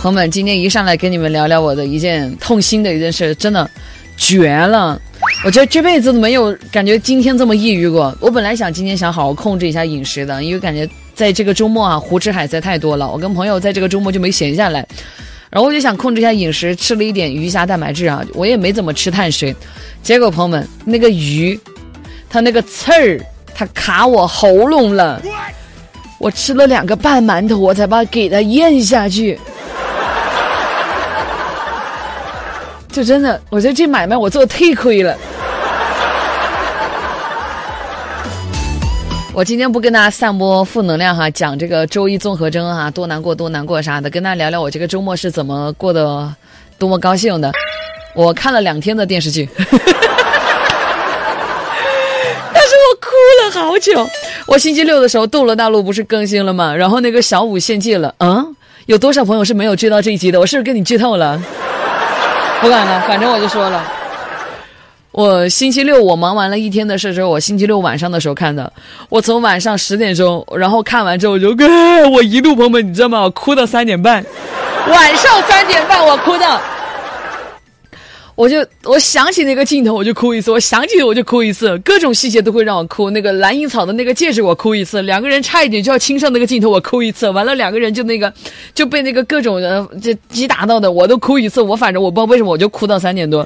朋友们，今天一上来跟你们聊聊我的一件痛心的一件事，真的绝了！我觉得这辈子都没有感觉今天这么抑郁过。我本来想今天想好好控制一下饮食的，因为感觉在这个周末啊，胡吃海塞太多了。我跟朋友在这个周末就没闲下来，然后我就想控制一下饮食，吃了一点鱼虾蛋白质啊，我也没怎么吃碳水。结果朋友们，那个鱼，它那个刺儿，它卡我喉咙了，我吃了两个半馒头，我才把给它咽下去。就真的，我觉得这买卖我做的忒亏了。我今天不跟大家散播负能量哈，讲这个周一综合征哈，多难过多难过啥的，跟大家聊聊我这个周末是怎么过的，多么高兴的。我看了两天的电视剧，但是我哭了好久。我星期六的时候，《斗罗大陆》不是更新了吗？然后那个小五献祭了，嗯，有多少朋友是没有追到这一集的？我是不是跟你剧透了？不管了，反正我就说了，我星期六我忙完了一天的事之后，我星期六晚上的时候看的。我从晚上十点钟，然后看完之后我就，我一路朋友们，你知道吗？我哭到三点半，晚上三点半我哭的。我就我想起那个镜头我就哭一次，我想起我就哭一次，各种细节都会让我哭。那个蓝银草的那个戒指我哭一次，两个人差一点就要亲上那个镜头我哭一次，完了两个人就那个就被那个各种人就击打到的我都哭一次。我反正我不知道为什么我就哭到三点多，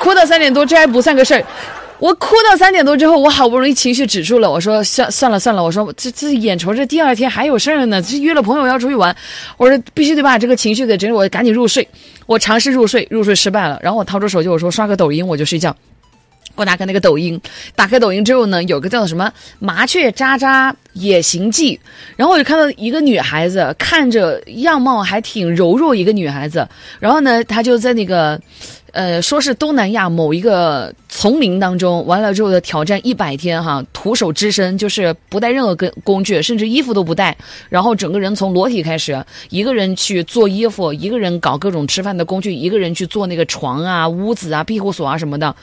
哭到三点多这还不算个事儿。我哭到三点多之后，我好不容易情绪止住了。我说算算了算了，我说这这眼瞅着第二天还有事儿呢，这约了朋友要出去玩，我说必须得把这个情绪给整理，我赶紧入睡。我尝试入睡，入睡失败了。然后我掏出手机，我说刷个抖音，我就睡觉。我打开那个抖音，打开抖音之后呢，有个叫什么“麻雀渣渣野行记”，然后我就看到一个女孩子，看着样貌还挺柔弱一个女孩子，然后呢，她就在那个。呃，说是东南亚某一个丛林当中，完了之后的挑战一百天哈，徒手支身，就是不带任何跟工具，甚至衣服都不带，然后整个人从裸体开始，一个人去做衣服，一个人搞各种吃饭的工具，一个人去做那个床啊、屋子啊、庇护所啊什么的。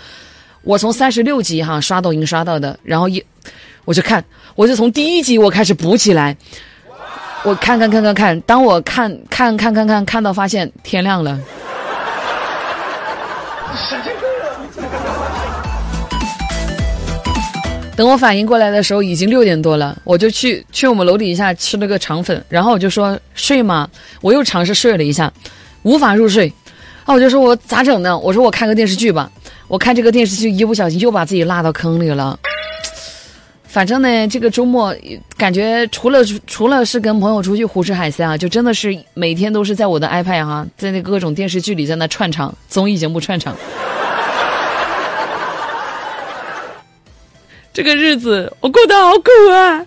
我从三十六集哈刷抖音刷到的，然后一我就看，我就从第一集我开始补起来，我看看看看看，当我看看看看看看到发现天亮了。等我反应过来的时候，已经六点多了。我就去去我们楼底下吃了个肠粉，然后我就说睡嘛？我又尝试睡了一下，无法入睡。啊，我就说我咋整呢？我说我看个电视剧吧。我看这个电视剧，一不小心又把自己落到坑里了。反正呢，这个周末感觉除了除了是跟朋友出去胡吃海塞啊，就真的是每天都是在我的 iPad 哈，在那各种电视剧里在那串场，综艺节目串场。这个日子我过得好苦啊！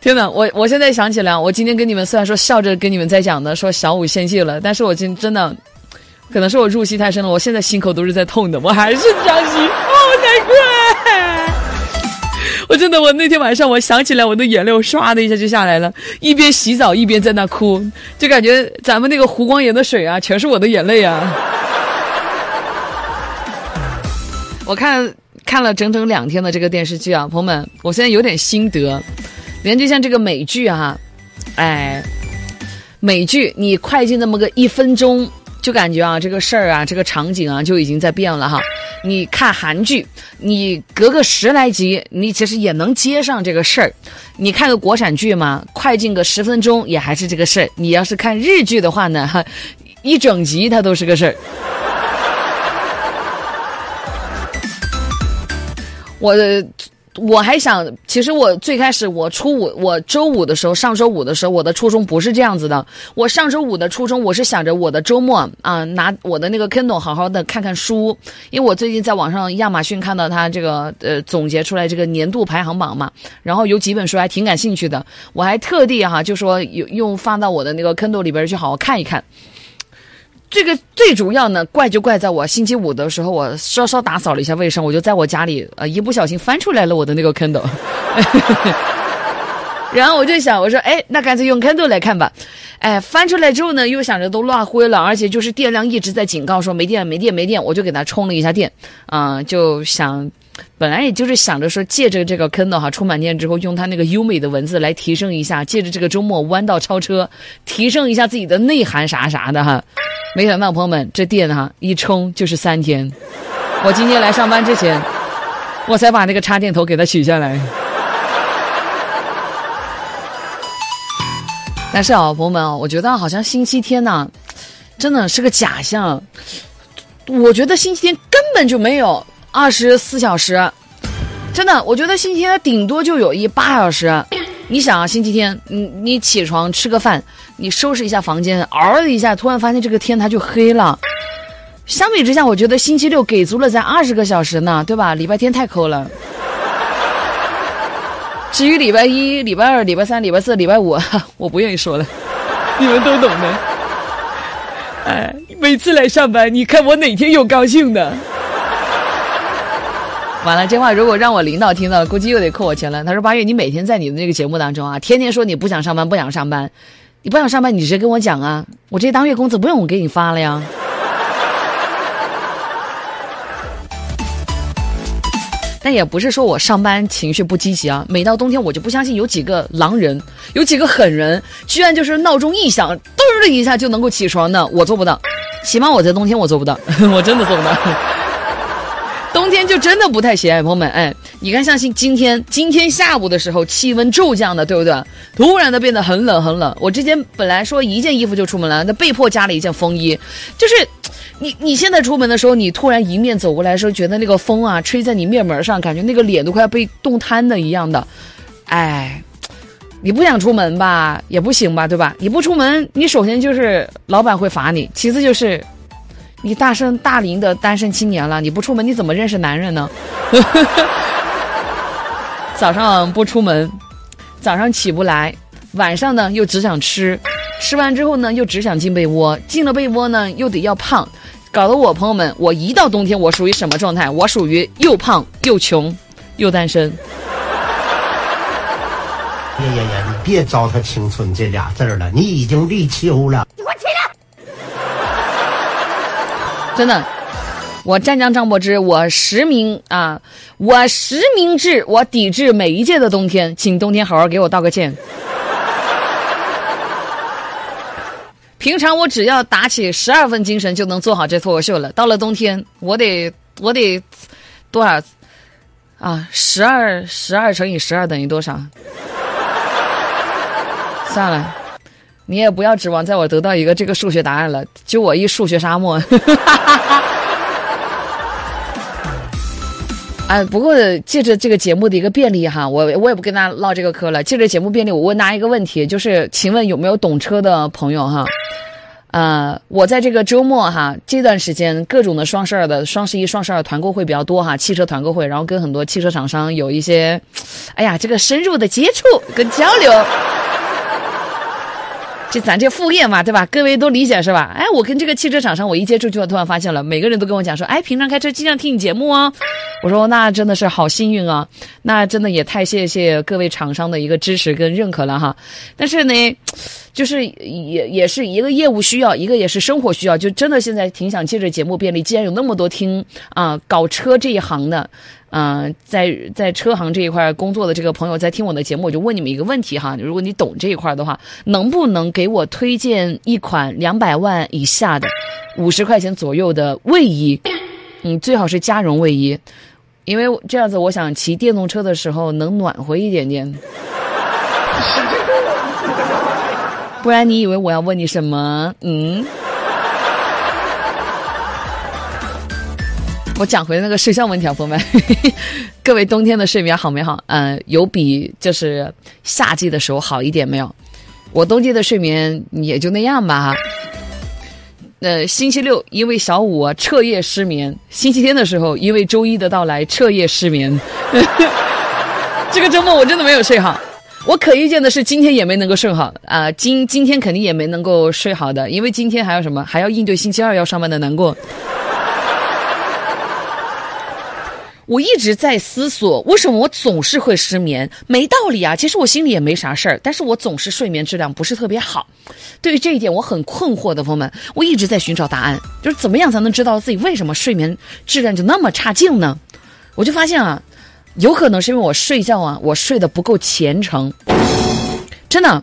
天哪，我我现在想起来，我今天跟你们虽然说笑着跟你们在讲的，说小五献祭了，但是我今真的，可能是我入戏太深了，我现在心口都是在痛的，我还是伤心，好难过。我真的，我那天晚上我想起来，我的眼泪唰的一下就下来了，一边洗澡一边在那哭，就感觉咱们那个湖光岩的水啊，全是我的眼泪啊！我看。看了整整两天的这个电视剧啊，朋友们，我现在有点心得，连就像这个美剧哈，哎，美剧你快进那么个一分钟，就感觉啊这个事儿啊这个场景啊就已经在变了哈。你看韩剧，你隔个十来集，你其实也能接上这个事儿。你看个国产剧嘛，快进个十分钟也还是这个事儿。你要是看日剧的话呢，哈，一整集它都是个事儿。我我还想，其实我最开始我初五，我周五的时候，上周五的时候，我的初衷不是这样子的。我上周五的初衷，我是想着我的周末啊，拿我的那个 Kindle 好好的看看书，因为我最近在网上亚马逊看到它这个呃总结出来这个年度排行榜嘛，然后有几本书还挺感兴趣的，我还特地哈就说用用放到我的那个 Kindle 里边去好好看一看。这个最主要呢，怪就怪在我星期五的时候，我稍稍打扫了一下卫生，我就在我家里呃一不小心翻出来了我的那个 Kindle，然后我就想，我说哎，那干脆用 Kindle 来看吧，哎，翻出来之后呢，又想着都落灰了，而且就是电量一直在警告说没电没电没电，我就给它充了一下电，啊，就想本来也就是想着说，借着这个坑的哈，充满电之后，用它那个优美的文字来提升一下，借着这个周末弯道超车，提升一下自己的内涵啥啥的哈。没想到朋友们，这电哈一充就是三天。我今天来上班之前，我才把那个插电头给它取下来。但是啊，朋友们啊，我觉得好像星期天呢，真的是个假象。我觉得星期天根本就没有二十四小时，真的，我觉得星期天顶多就有一八小时。你想啊，星期天，你你起床吃个饭，你收拾一下房间，嗷的一下，突然发现这个天它就黑了。相比之下，我觉得星期六给足了咱二十个小时呢，对吧？礼拜天太抠了。至于礼拜一、礼拜二、礼拜三、礼拜四、礼拜五，我不愿意说了，你们都懂的。哎，每次来上班，你看我哪天有高兴的？完了，这话如果让我领导听到了，估计又得扣我钱了。他说：“八月，你每天在你的那个节目当中啊，天天说你不想上班，不想上班，你不想上班，你直接跟我讲啊，我这当月工资不用我给你发了呀。”但也不是说我上班情绪不积极啊，每到冬天我就不相信有几个狼人，有几个狠人，居然就是闹钟一响，噔的一下就能够起床的，我做不到，起码我在冬天我做不到，我真的做不到。冬天就真的不太喜爱，朋友们，哎，你看像今今天今天下午的时候气温骤降的，对不对？突然的变得很冷很冷，我之前本来说一件衣服就出门了，那被迫加了一件风衣，就是。你你现在出门的时候，你突然迎面走过来的时候，觉得那个风啊吹在你面门上，感觉那个脸都快要被冻瘫的一样的，哎，你不想出门吧，也不行吧，对吧？你不出门，你首先就是老板会罚你，其次就是你大生大龄的单身青年了，你不出门你怎么认识男人呢？早上不出门，早上起不来，晚上呢又只想吃，吃完之后呢又只想进被窝，进了被窝呢又得要胖。搞得我朋友们，我一到冬天，我属于什么状态？我属于又胖又穷又单身。呀呀呀！你别糟蹋青春这俩字儿了，你已经立秋了。真的，我湛江张柏芝，我实名啊，我实名制，我抵制每一届的冬天，请冬天好好给我道个歉。平常我只要打起十二分精神就能做好这脱口秀了。到了冬天，我得我得多少啊？十二十二乘以十二等于多少？算了，你也不要指望在我得到一个这个数学答案了。就我一数学沙漠。哎，不过借着这个节目的一个便利哈，我我也不跟大家唠这个嗑了。借着节目便利，我问大家一个问题，就是请问有没有懂车的朋友哈？呃，我在这个周末哈，这段时间各种的双十二的双十一、双十二团购会比较多哈，汽车团购会，然后跟很多汽车厂商有一些，哎呀，这个深入的接触跟交流。就咱这副业嘛，对吧？各位都理解是吧？哎，我跟这个汽车厂商，我一接触就突然发现了，每个人都跟我讲说，哎，平常开车经常听你节目哦。我说那真的是好幸运啊，那真的也太谢谢各位厂商的一个支持跟认可了哈。但是呢，就是也也是一个业务需要，一个也是生活需要，就真的现在挺想借着节目便利，既然有那么多听啊搞车这一行的。嗯，在在车行这一块工作的这个朋友在听我的节目，我就问你们一个问题哈，如果你懂这一块的话，能不能给我推荐一款两百万以下的五十块钱左右的卫衣？嗯，最好是加绒卫衣，因为这样子我想骑电动车的时候能暖和一点点。不然你以为我要问你什么？嗯。我讲回那个睡觉问题啊，朋友们，各位冬天的睡眠好没好？嗯，有比就是夏季的时候好一点没有？我冬季的睡眠也就那样吧。呃，星期六因为小五彻夜失眠，星期天的时候因为周一的到来彻夜失眠。这个周末我真的没有睡好。我可预见的是今天也没能够睡好啊，今今天肯定也没能够睡好的，因为今天还有什么？还要应对星期二要上班的难过。我一直在思索，为什么我总是会失眠？没道理啊！其实我心里也没啥事儿，但是我总是睡眠质量不是特别好。对于这一点，我很困惑的，朋友们，我一直在寻找答案，就是怎么样才能知道自己为什么睡眠质量就那么差劲呢？我就发现啊，有可能是因为我睡觉啊，我睡得不够虔诚，真的，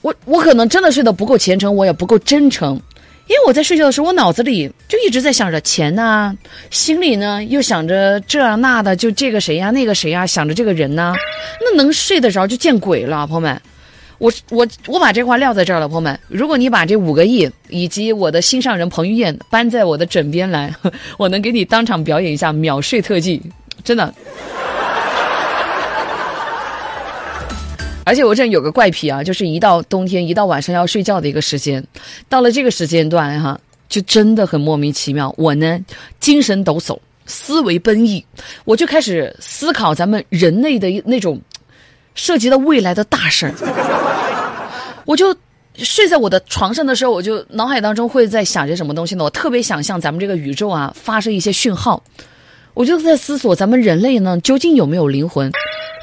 我我可能真的睡得不够虔诚，我也不够真诚。因为我在睡觉的时候，我脑子里就一直在想着钱呐，心里呢又想着这那的，就这个谁呀，那个谁呀，想着这个人呢，那能睡得着就见鬼了，朋友们。我我我把这话撂在这儿了，朋友们。如果你把这五个亿以及我的心上人彭于晏搬在我的枕边来，我能给你当场表演一下秒睡特技，真的。而且我这有个怪癖啊，就是一到冬天，一到晚上要睡觉的一个时间，到了这个时间段哈，就真的很莫名其妙。我呢，精神抖擞，思维奔逸，我就开始思考咱们人类的那种涉及到未来的大事儿。我就睡在我的床上的时候，我就脑海当中会在想些什么东西呢？我特别想向咱们这个宇宙啊发射一些讯号，我就在思索咱们人类呢究竟有没有灵魂。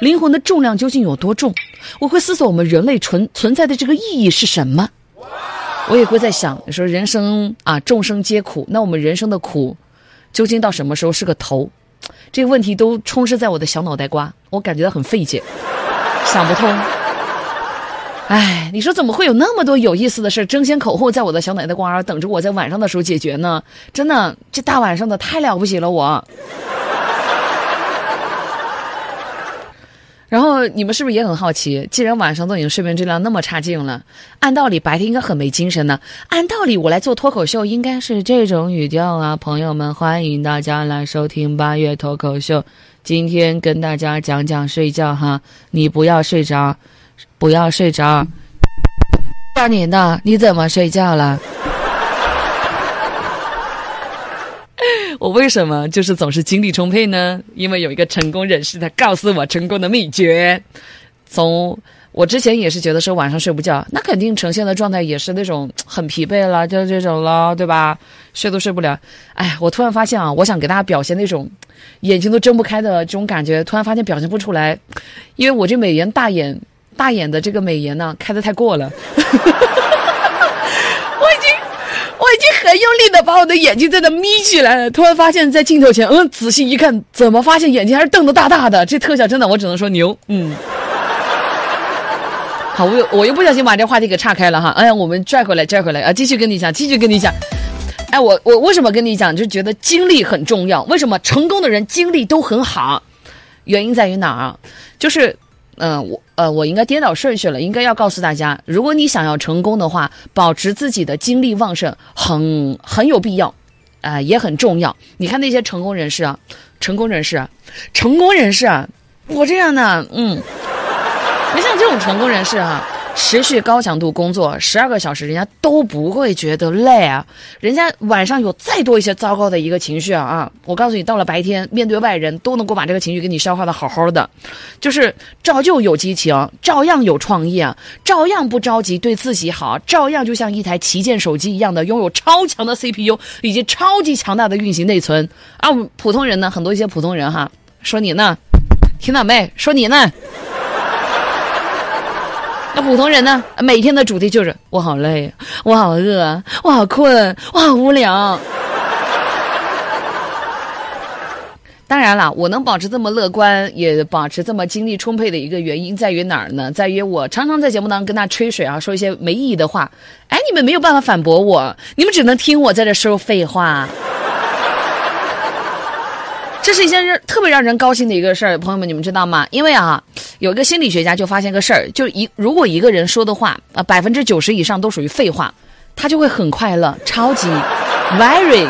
灵魂的重量究竟有多重？我会思索我们人类存存在的这个意义是什么。我也会在想，说人生啊，众生皆苦，那我们人生的苦，究竟到什么时候是个头？这个问题都充斥在我的小脑袋瓜，我感觉到很费解，想不通。哎，你说怎么会有那么多有意思的事争先恐后在我的小脑袋瓜等着我在晚上的时候解决呢？真的，这大晚上的太了不起了，我。然后你们是不是也很好奇？既然晚上都已经睡眠质量那么差劲了，按道理白天应该很没精神呢。按道理我来做脱口秀应该是这种语调啊，朋友们，欢迎大家来收听八月脱口秀。今天跟大家讲讲睡觉哈，你不要睡着，不要睡着。大年的，你怎么睡觉了？我为什么就是总是精力充沛呢？因为有一个成功人士，他告诉我成功的秘诀。从我之前也是觉得说晚上睡不觉，那肯定呈现的状态也是那种很疲惫了，就这种了，对吧？睡都睡不了。哎，我突然发现啊，我想给大家表现那种眼睛都睁不开的这种感觉，突然发现表现不出来，因为我这美颜大眼大眼的这个美颜呢，开的太过了。我已经很用力的把我的眼睛在那眯起来了，突然发现，在镜头前，嗯，仔细一看，怎么发现眼睛还是瞪得大大的？这特效真的，我只能说牛，嗯。好，我又我又不小心把这话题给岔开了哈。哎呀，我们拽回来，拽回来啊，继续跟你讲，继续跟你讲。哎，我我为什么跟你讲？就觉得精力很重要。为什么成功的人精力都很好？原因在于哪儿？就是。嗯，我呃，我应该颠倒顺序了，应该要告诉大家，如果你想要成功的话，保持自己的精力旺盛，很很有必要，啊，也很重要。你看那些成功人士啊，成功人士啊，成功人士啊，我这样的，嗯，你像这种成功人士啊。持续高强度工作十二个小时，人家都不会觉得累啊！人家晚上有再多一些糟糕的一个情绪啊啊！我告诉你，到了白天面对外人都能够把这个情绪给你消化的好好的，就是照旧有激情，照样有创意啊，照样不着急，对自己好，照样就像一台旗舰手机一样的拥有超强的 CPU 以及超级强大的运行内存啊！普通人呢，很多一些普通人哈，说你呢，听到没？说你呢。那普通人呢？每天的主题就是我好累，我好饿，我好困，我好无聊。当然了，我能保持这么乐观，也保持这么精力充沛的一个原因在于哪儿呢？在于我常常在节目当中跟他吹水啊，说一些没意义的话。哎，你们没有办法反驳我，你们只能听我在这说废话。这是一件特别让人高兴的一个事儿，朋友们，你们知道吗？因为啊，有一个心理学家就发现个事儿，就一如果一个人说的话啊，百分之九十以上都属于废话，他就会很快乐，超级，very，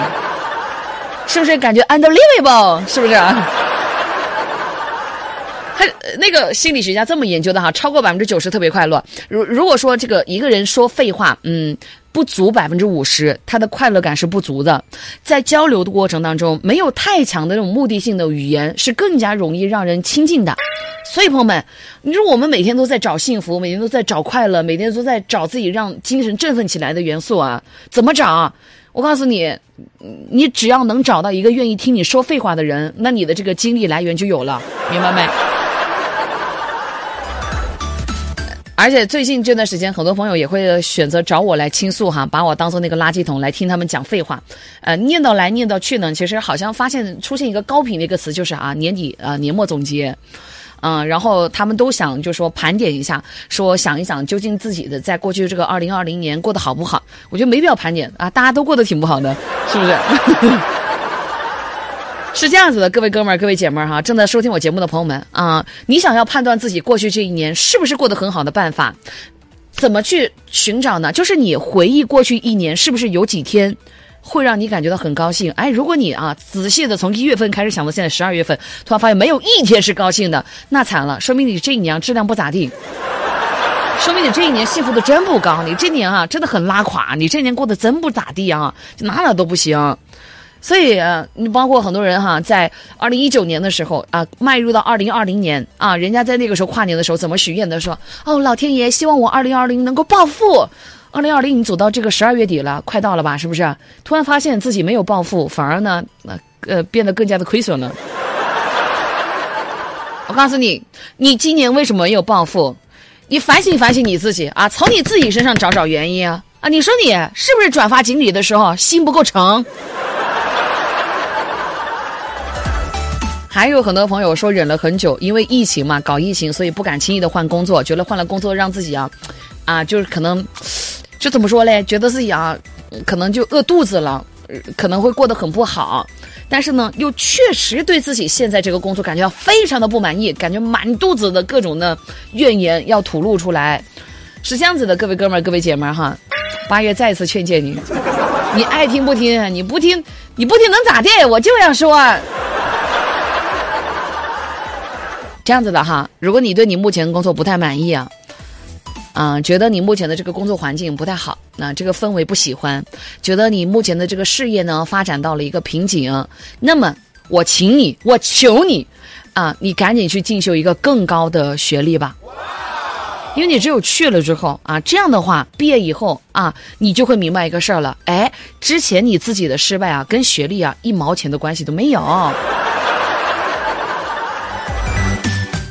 是不是感觉 unbelievable？是不是啊？他那个心理学家这么研究的哈，超过百分之九十特别快乐。如如果说这个一个人说废话，嗯。不足百分之五十，他的快乐感是不足的。在交流的过程当中，没有太强的这种目的性的语言是更加容易让人亲近的。所以，朋友们，你说我们每天都在找幸福，每天都在找快乐，每天都在找自己让精神振奋起来的元素啊？怎么找？我告诉你，你只要能找到一个愿意听你说废话的人，那你的这个精力来源就有了，明白没？而且最近这段时间，很多朋友也会选择找我来倾诉哈，把我当做那个垃圾桶来听他们讲废话，呃，念叨来念叨去呢，其实好像发现出现一个高频的一个词，就是啊，年底啊，年末总结。嗯，然后他们都想就说盘点一下，说想一想究竟自己的在过去这个二零二零年过得好不好？我觉得没必要盘点啊，大家都过得挺不好的，是不是？是这样子的，各位哥们儿、各位姐们儿哈，正在收听我节目的朋友们啊，你想要判断自己过去这一年是不是过得很好的办法，怎么去寻找呢？就是你回忆过去一年，是不是有几天？会让你感觉到很高兴，哎，如果你啊仔细的从一月份开始想到现在十二月份，突然发现没有一天是高兴的，那惨了，说明你这一年质量不咋地，说明你这一年幸福的真不高，你这年啊真的很拉垮，你这年过得真不咋地啊，哪哪都不行。所以啊，你包括很多人哈，在二零一九年的时候啊，迈入到二零二零年啊，人家在那个时候跨年的时候怎么许愿的？说哦，老天爷希望我二零二零能够暴富。二零二零，你走到这个十二月底了，快到了吧？是不是？突然发现自己没有暴富，反而呢，呃呃，变得更加的亏损了。我告诉你，你今年为什么没有暴富？你反省反省你自己啊，从你自己身上找找原因啊啊！你说你是不是转发锦鲤的时候心不够诚？还有很多朋友说忍了很久，因为疫情嘛，搞疫情，所以不敢轻易的换工作，觉得换了工作让自己啊，啊，就是可能。就怎么说嘞？觉得自己啊，可能就饿肚子了，可能会过得很不好。但是呢，又确实对自己现在这个工作感觉非常的不满意，感觉满肚子的各种的怨言要吐露出来。是这样子的，各位哥们儿、各位姐们儿哈，八月再次劝诫你，你爱听不听，你不听，你不听能咋地？我就想说，这样子的哈，如果你对你目前工作不太满意啊。啊，觉得你目前的这个工作环境不太好，那这个氛围不喜欢，觉得你目前的这个事业呢发展到了一个瓶颈，那么我请你，我求你，啊，你赶紧去进修一个更高的学历吧，因为你只有去了之后啊，这样的话毕业以后啊，你就会明白一个事儿了，哎，之前你自己的失败啊，跟学历啊一毛钱的关系都没有。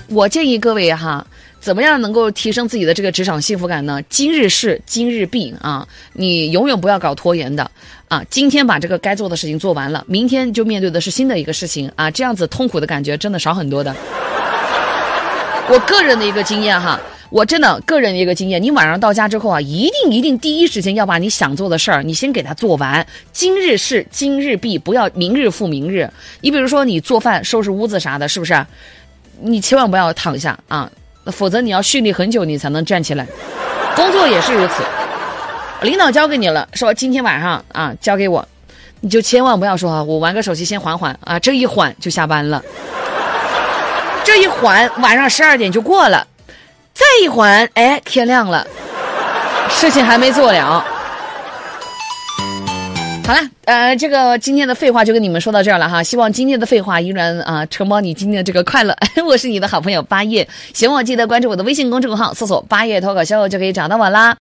我建议各位哈。怎么样能够提升自己的这个职场幸福感呢？今日事今日毕啊，你永远不要搞拖延的啊！今天把这个该做的事情做完了，明天就面对的是新的一个事情啊！这样子痛苦的感觉真的少很多的。我个人的一个经验哈，我真的个人的一个经验，你晚上到家之后啊，一定一定第一时间要把你想做的事儿，你先给它做完。今日事今日毕，不要明日复明日。你比如说你做饭、收拾屋子啥的，是不是？你千万不要躺下啊！否则你要蓄力很久，你才能站起来。工作也是如此，领导交给你了，说今天晚上啊交给我，你就千万不要说啊，我玩个手机先缓缓啊，这一缓就下班了，这一缓晚上十二点就过了，再一缓哎天亮了，事情还没做了。好了，呃，这个今天的废话就跟你们说到这儿了哈。希望今天的废话依然啊承包你今天的这个快乐。我是你的好朋友八月，喜欢我记得关注我的微信公众号，搜索“八月脱口秀”就可以找到我啦。